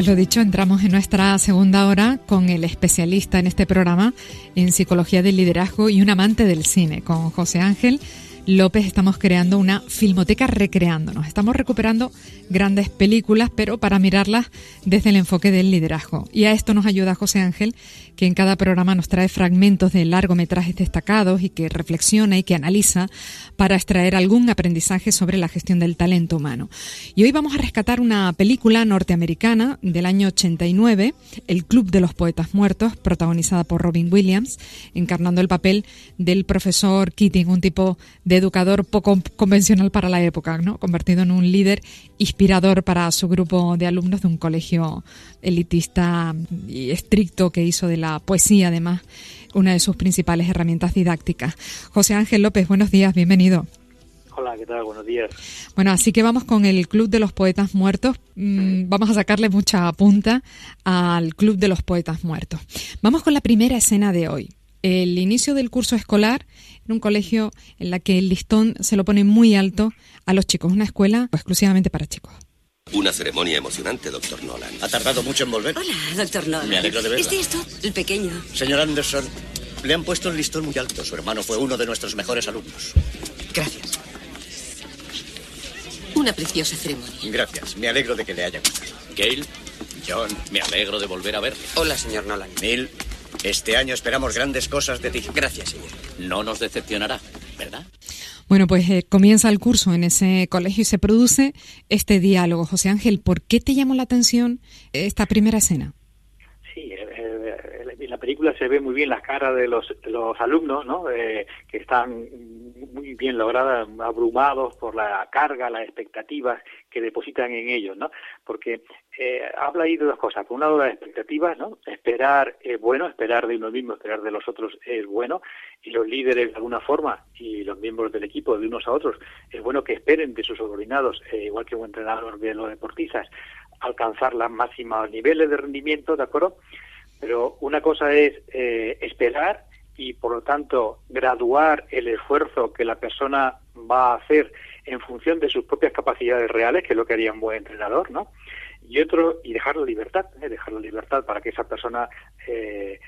Pues lo dicho, entramos en nuestra segunda hora con el especialista en este programa en psicología del liderazgo y un amante del cine, con José Ángel López estamos creando una filmoteca recreándonos. Estamos recuperando grandes películas, pero para mirarlas desde el enfoque del liderazgo. Y a esto nos ayuda José Ángel, que en cada programa nos trae fragmentos de largometrajes destacados y que reflexiona y que analiza para extraer algún aprendizaje sobre la gestión del talento humano. Y hoy vamos a rescatar una película norteamericana del año 89, El Club de los Poetas Muertos, protagonizada por Robin Williams, encarnando el papel del profesor Keating, un tipo de educador poco convencional para la época, ¿no? convertido en un líder inspirador para su grupo de alumnos de un colegio elitista y estricto que hizo de la poesía, además, una de sus principales herramientas didácticas. José Ángel López, buenos días, bienvenido. Hola, ¿qué tal? Buenos días. Bueno, así que vamos con el Club de los Poetas Muertos. Mm, vamos a sacarle mucha punta al Club de los Poetas Muertos. Vamos con la primera escena de hoy el inicio del curso escolar en un colegio en la que el listón se lo pone muy alto a los chicos, una escuela exclusivamente para chicos. Una ceremonia emocionante, doctor Nolan. ¿Ha tardado mucho en volver? Hola, doctor Nolan. Me alegro de verla. ¿Este es esto? El pequeño. Señor Anderson, le han puesto el listón muy alto. Su hermano fue uno de nuestros mejores alumnos. Gracias. Una preciosa ceremonia. Gracias. Me alegro de que le haya gustado. Gail, John, me alegro de volver a verle. Hola, señor Nolan. Neil, este año esperamos grandes cosas de ti. Gracias, señor. No nos decepcionará, ¿verdad? Bueno, pues eh, comienza el curso en ese colegio y se produce este diálogo. José Ángel, ¿por qué te llamó la atención esta primera escena? Sí, eh, eh, en la película se ve muy bien las caras de los, los alumnos, ¿no? que están muy bien logradas, abrumados por la carga, las expectativas que depositan en ellos, ¿no? Porque eh, habla ahí de dos cosas. Por un lado, las expectativas, ¿no? Esperar es bueno, esperar de uno mismo, esperar de los otros es bueno, y los líderes de alguna forma y los miembros del equipo de unos a otros es bueno que esperen de sus subordinados, eh, igual que un entrenador de los deportistas, alcanzar los máximos niveles de rendimiento, ¿de acuerdo? Pero una cosa es eh, esperar y por lo tanto graduar el esfuerzo que la persona va a hacer en función de sus propias capacidades reales, que es lo que haría un buen entrenador, ¿no? Y otro, y dejar la libertad, ¿eh? dejar la libertad para que esa persona eh,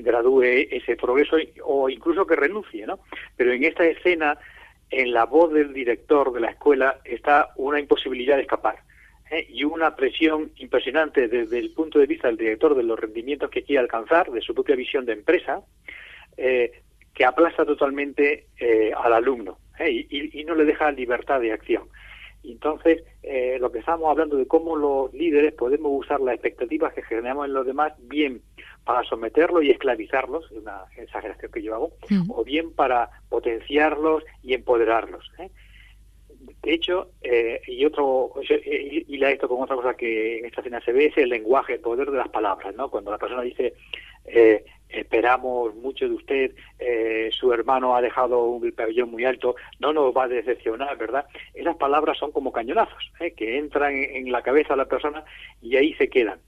gradúe ese progreso o incluso que renuncie, ¿no? Pero en esta escena, en la voz del director de la escuela está una imposibilidad de escapar. ¿eh? y una presión impresionante desde el punto de vista del director de los rendimientos que quiere alcanzar, de su propia visión de empresa, eh, que aplasta totalmente al alumno ¿eh? y, no le deja libertad de acción. Entonces, lo que estamos hablando de cómo los líderes podemos usar las expectativas que generamos en los demás bien para someterlos y esclavizarlos, es una exageración que yo hago, o bien para potenciarlos y empoderarlos. De hecho, y otro, y, la esto con otra cosa que en esta escena se ve, es el lenguaje, el poder de las palabras, ¿no? Cuando la persona dice, eh, esperamos mucho de usted, eh, su hermano ha dejado un pabellón muy alto, no nos va a decepcionar, ¿verdad? Esas palabras son como cañonazos, ¿eh? que entran en, la cabeza de la persona y ahí se quedan.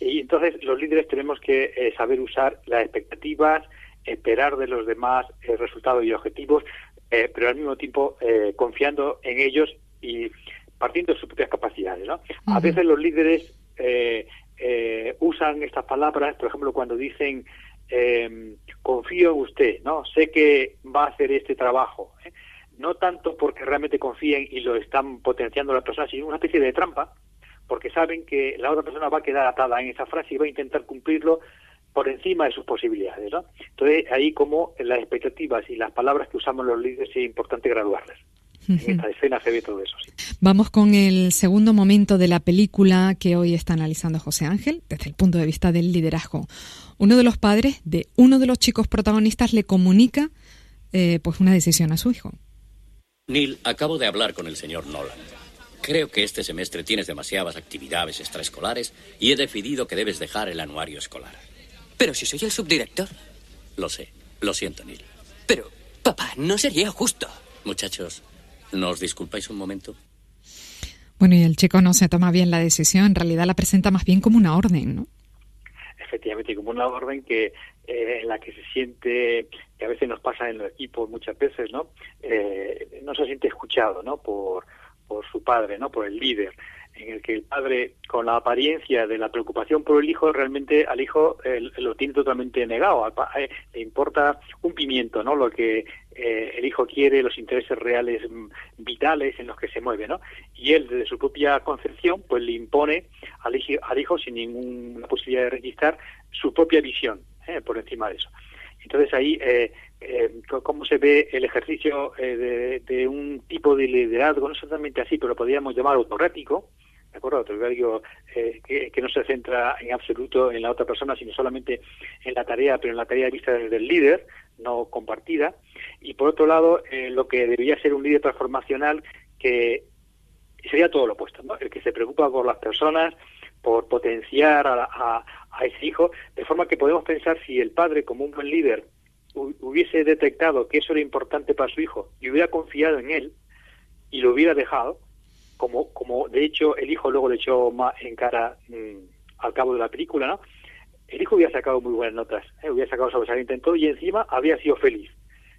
Y entonces los líderes tenemos que eh, saber usar las expectativas, esperar de los demás resultados y objetivos, pero al mismo tiempo confiando en ellos y partiendo de sus propias capacidades, ¿no? A veces los líderes usan estas palabras, por ejemplo, cuando dicen eh, confío en usted, ¿no? Sé que va a hacer este trabajo. ¿eh? No tanto porque realmente confíen y lo están potenciando la persona, sino una especie de trampa, porque saben que la otra persona va a quedar atada en esa frase y va a intentar cumplirlo por encima de sus posibilidades, ¿no? Entonces, ahí como las expectativas y las palabras que usamos los líderes es importante graduarlas. En esta escena se ve todo eso. Vamos con el segundo momento de la película que hoy está analizando José Ángel desde el punto de vista del liderazgo. Uno de los padres de uno de los chicos protagonistas le comunica eh, pues una decisión a su hijo. Neil, acabo de hablar con el señor Nolan. Creo que este semestre tienes demasiadas actividades extraescolares y he decidido que debes dejar el anuario escolar. Pero si soy el subdirector. Lo sé. Lo siento, Neil. Pero, papá, no sería justo. Muchachos, ¿Nos disculpáis un momento? Bueno, y el chico no se toma bien la decisión, en realidad la presenta más bien como una orden, ¿no? Efectivamente, como una orden que eh, en la que se siente, que a veces nos pasa en los equipos muchas veces, ¿no? Eh, no se siente escuchado, ¿no? Por, por su padre, ¿no? Por el líder. en el que el padre, con la apariencia de la preocupación por el hijo, realmente al hijo lo tiene totalmente negado. Eh, le importa un pimiento, ¿no? Lo que eh, el hijo quiere, los intereses reales mm, vitales en los que se mueve, ¿no? Y él, desde su propia concepción, pues le impone al hijo, al hijo sin ninguna posibilidad de registrar su propia visión ¿eh? por encima de eso. Entonces ahí, eh, eh, cómo se ve el ejercicio eh, de, un tipo de liderazgo, no solamente así, pero podríamos llamar autorrático, ¿de acuerdo? Eh, que, que, no se centra en absoluto en la otra persona, sino solamente en la tarea, pero en la tarea vista desde el líder, no compartida. Y por otro lado, eh, lo que debería ser un líder transformacional que sería todo lo opuesto. El que se preocupa por las personas, por potenciar a, a, a ese hijo, de forma que podemos pensar si el padre, como un buen líder, hubiese detectado que eso era importante para su hijo y hubiera confiado en él y lo hubiera dejado, como, como de hecho el hijo luego le echó más en cara mmm, al cabo de la película, ¿no? El hijo hubiera sacado muy buenas notas, ¿eh? hubiera sacado sobresaliente en todo y encima había sido feliz,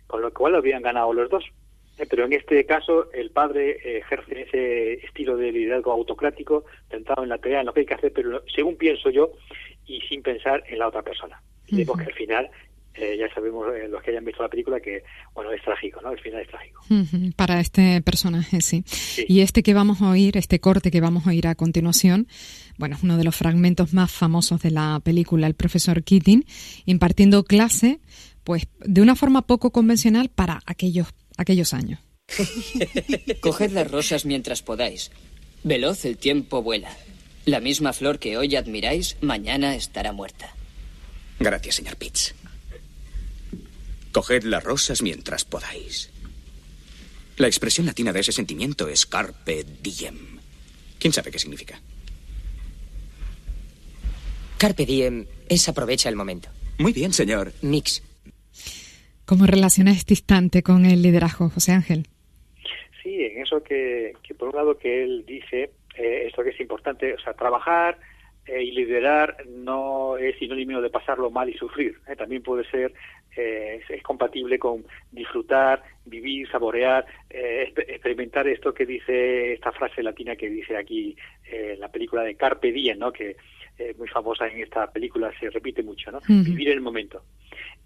con lo cual habían ganado los dos. ¿eh? Pero en este caso el padre eh, ejerce ese estilo de liderazgo autocrático, centrado en la tarea, en lo que hay que hacer, pero según pienso yo, y sin pensar en la otra persona. Y vemos que al final eh, ya sabemos eh, los que hayan visto la película que bueno es trágico no el final es trágico. Para este personaje sí. sí. y este que vamos a oír este corte que vamos a oír a continuación bueno es uno de los fragmentos más famosos de la película el profesor Keating impartiendo clase pues de una forma poco convencional para aquellos aquellos años. Coged las rosas mientras podáis. Veloz el tiempo vuela. La misma flor que hoy admiráis mañana estará muerta. Gracias señor Pitts Coged las rosas mientras podáis. La expresión latina de ese sentimiento es carpe diem. ¿Quién sabe qué significa? Carpe diem es aprovecha el momento. Muy bien, señor. Mix. ¿Cómo relaciona este instante con el liderazgo, José Ángel? Sí, en eso que, que por un lado que él dice, eh, esto que es importante, o sea, trabajar eh, y liderar no es sinónimo de pasarlo mal y sufrir. Eh, también puede ser eh, es, es, compatible con disfrutar, vivir, saborear, eh, experimentar esto que dice esta frase latina que dice aquí la película de Carpe Diem, ¿no? que es muy famosa en esta película, se repite mucho, ¿no? Uh -huh. Vivir el momento.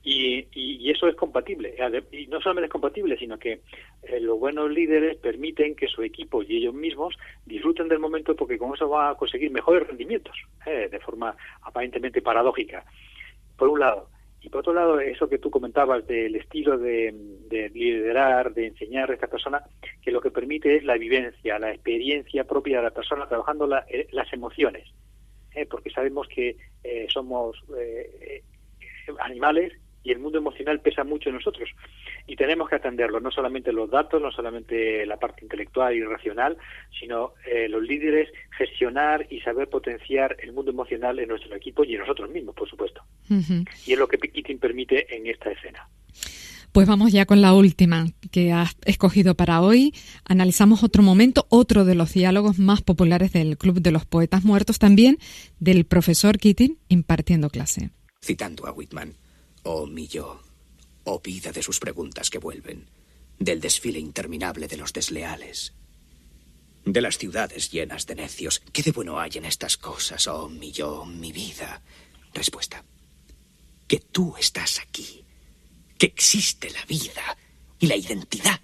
Y, y, eso es compatible. Y no solamente es compatible, sino que eh, los buenos líderes permiten que su equipo y ellos mismos disfruten del momento porque con eso van a conseguir mejores rendimientos, eh, de forma aparentemente paradójica. Por un lado. Y por otro lado, eso que tú comentabas del estilo de, de, liderar, de enseñar a esta persona, que lo que permite es la vivencia, la experiencia propia de la persona, trabajando la, eh, las emociones. Porque sabemos que somos animales y el mundo emocional pesa mucho en nosotros y tenemos que atenderlo, no solamente los datos, no solamente la parte intelectual y racional, sino eh, los líderes gestionar y saber potenciar el mundo emocional en nuestro equipo y en nosotros mismos, por supuesto. Uh -huh. Y es lo que Keating permite en esta escena. Pues vamos ya con la última que has escogido para hoy. Analizamos otro momento, otro de los diálogos más populares del Club de los Poetas Muertos, también del profesor Keating impartiendo clase. Citando a Whitman, oh mi yo, oh vida de sus preguntas que vuelven, del desfile interminable de los desleales, de las ciudades llenas de necios. ¿Qué de bueno hay en estas cosas, oh mi yo, mi vida? Respuesta. Que tú estás aquí que existe la vida y la identidad,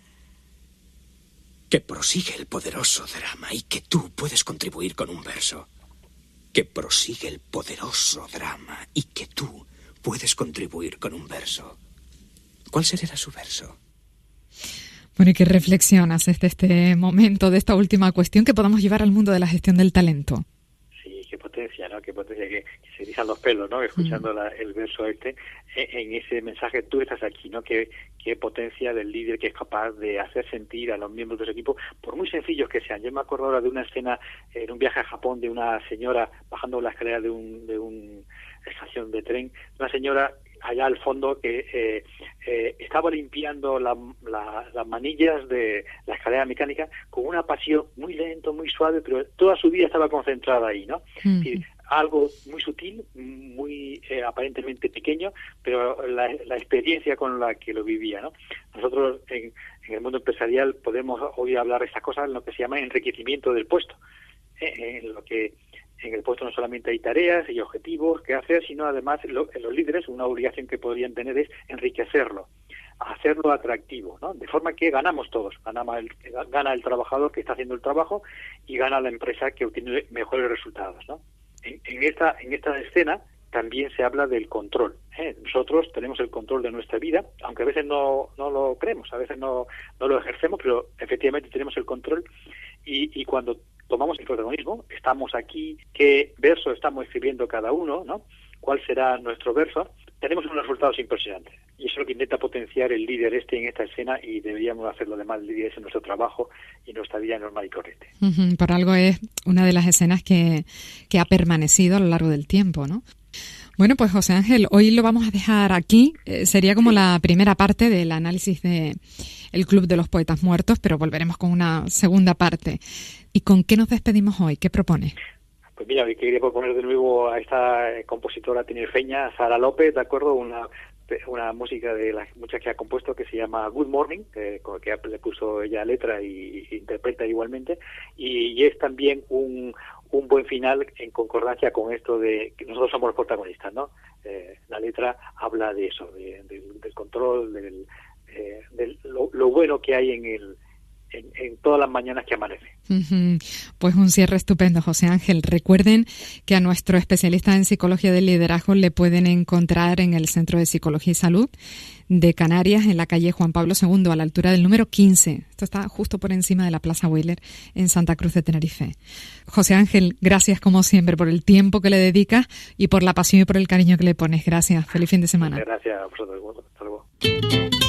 que prosigue el poderoso drama y que tú puedes contribuir con un verso, que prosigue el poderoso drama y que tú puedes contribuir con un verso. ¿Cuál será su verso? Bueno, ¿y qué reflexionas desde este momento, de esta última cuestión que podamos llevar al mundo de la gestión del talento? Sí, qué potencia, ¿no? Qué potencia, que, que se erizan los pelos, ¿no? Escuchando mm. la, el verso este, en, en, ese mensaje, tú estás aquí, ¿no? Qué, qué potencia del líder que es capaz de hacer sentir a los miembros de su equipo, por muy sencillos que sean. Yo me acuerdo ahora de una escena en un viaje a Japón de una señora bajando la escalera de un, de un estación de tren, una señora allá al fondo que eh, eh, estaba limpiando la, la, las manillas de la escalera mecánica con una pasión muy lento, muy suave, pero toda su vida estaba concentrada ahí, ¿no? Mm. Y algo muy sutil, muy eh, aparentemente pequeño, pero la, la, experiencia con la que lo vivía, ¿no? Nosotros en, en el mundo empresarial podemos hoy hablar de estas cosas, lo que se llama enriquecimiento del puesto eh, en lo que en el puesto no solamente hay tareas y objetivos que hacer, sino además los líderes una obligación que podrían tener es enriquecerlo, hacerlo atractivo, ¿no? De forma que ganamos todos, gana el trabajador que está haciendo el trabajo y gana la empresa que obtiene mejores resultados, ¿no? En, en esta en esta escena también se habla del control. ¿eh? Nosotros tenemos el control de nuestra vida, aunque a veces no, no lo creemos, a veces no, no lo ejercemos, pero efectivamente tenemos el control y, y cuando tomamos el protagonismo, estamos aquí, qué verso estamos escribiendo cada uno, ¿no? ¿Cuál será nuestro verso? Tenemos unos resultados impresionantes. Y eso es lo que intenta potenciar el líder este en esta escena y deberíamos hacerlo demás líderes en nuestro trabajo y nuestra vida normal y corriente. Por algo es una de las escenas que ha permanecido a lo largo del tiempo, ¿no? Bueno, pues José Ángel, hoy lo vamos a dejar aquí. Eh, sería como la primera parte del análisis de el Club de los Poetas Muertos, pero volveremos con una segunda parte. ¿Y con qué nos despedimos hoy? ¿Qué propone? Pues mira, quería proponer de nuevo a esta compositora tinerfeña, Sara López, ¿de acuerdo? Una una música de las muchas que ha compuesto que se llama Good Morning, que, que le puso ella letra y, interpreta igualmente, y, es también un, un buen final en concordancia con esto de que nosotros somos los protagonistas, ¿no? Eh, la letra habla de eso, del control, del, eh, de lo, bueno que hay en el en, todas las mañanas que amanece. Pues un cierre estupendo, José Ángel. Recuerden que a nuestro especialista en psicología del liderazgo le pueden encontrar en el Centro de Psicología y Salud de Canarias, en la calle Juan Pablo II, a la altura del número 15. Esto está justo por encima de la Plaza Wheeler, en Santa Cruz de Tenerife. José Ángel, gracias como siempre por el tiempo que le dedicas y por la pasión y por el cariño que le pones. Gracias. Feliz fin de semana. Gracias a vosotros. Hasta luego.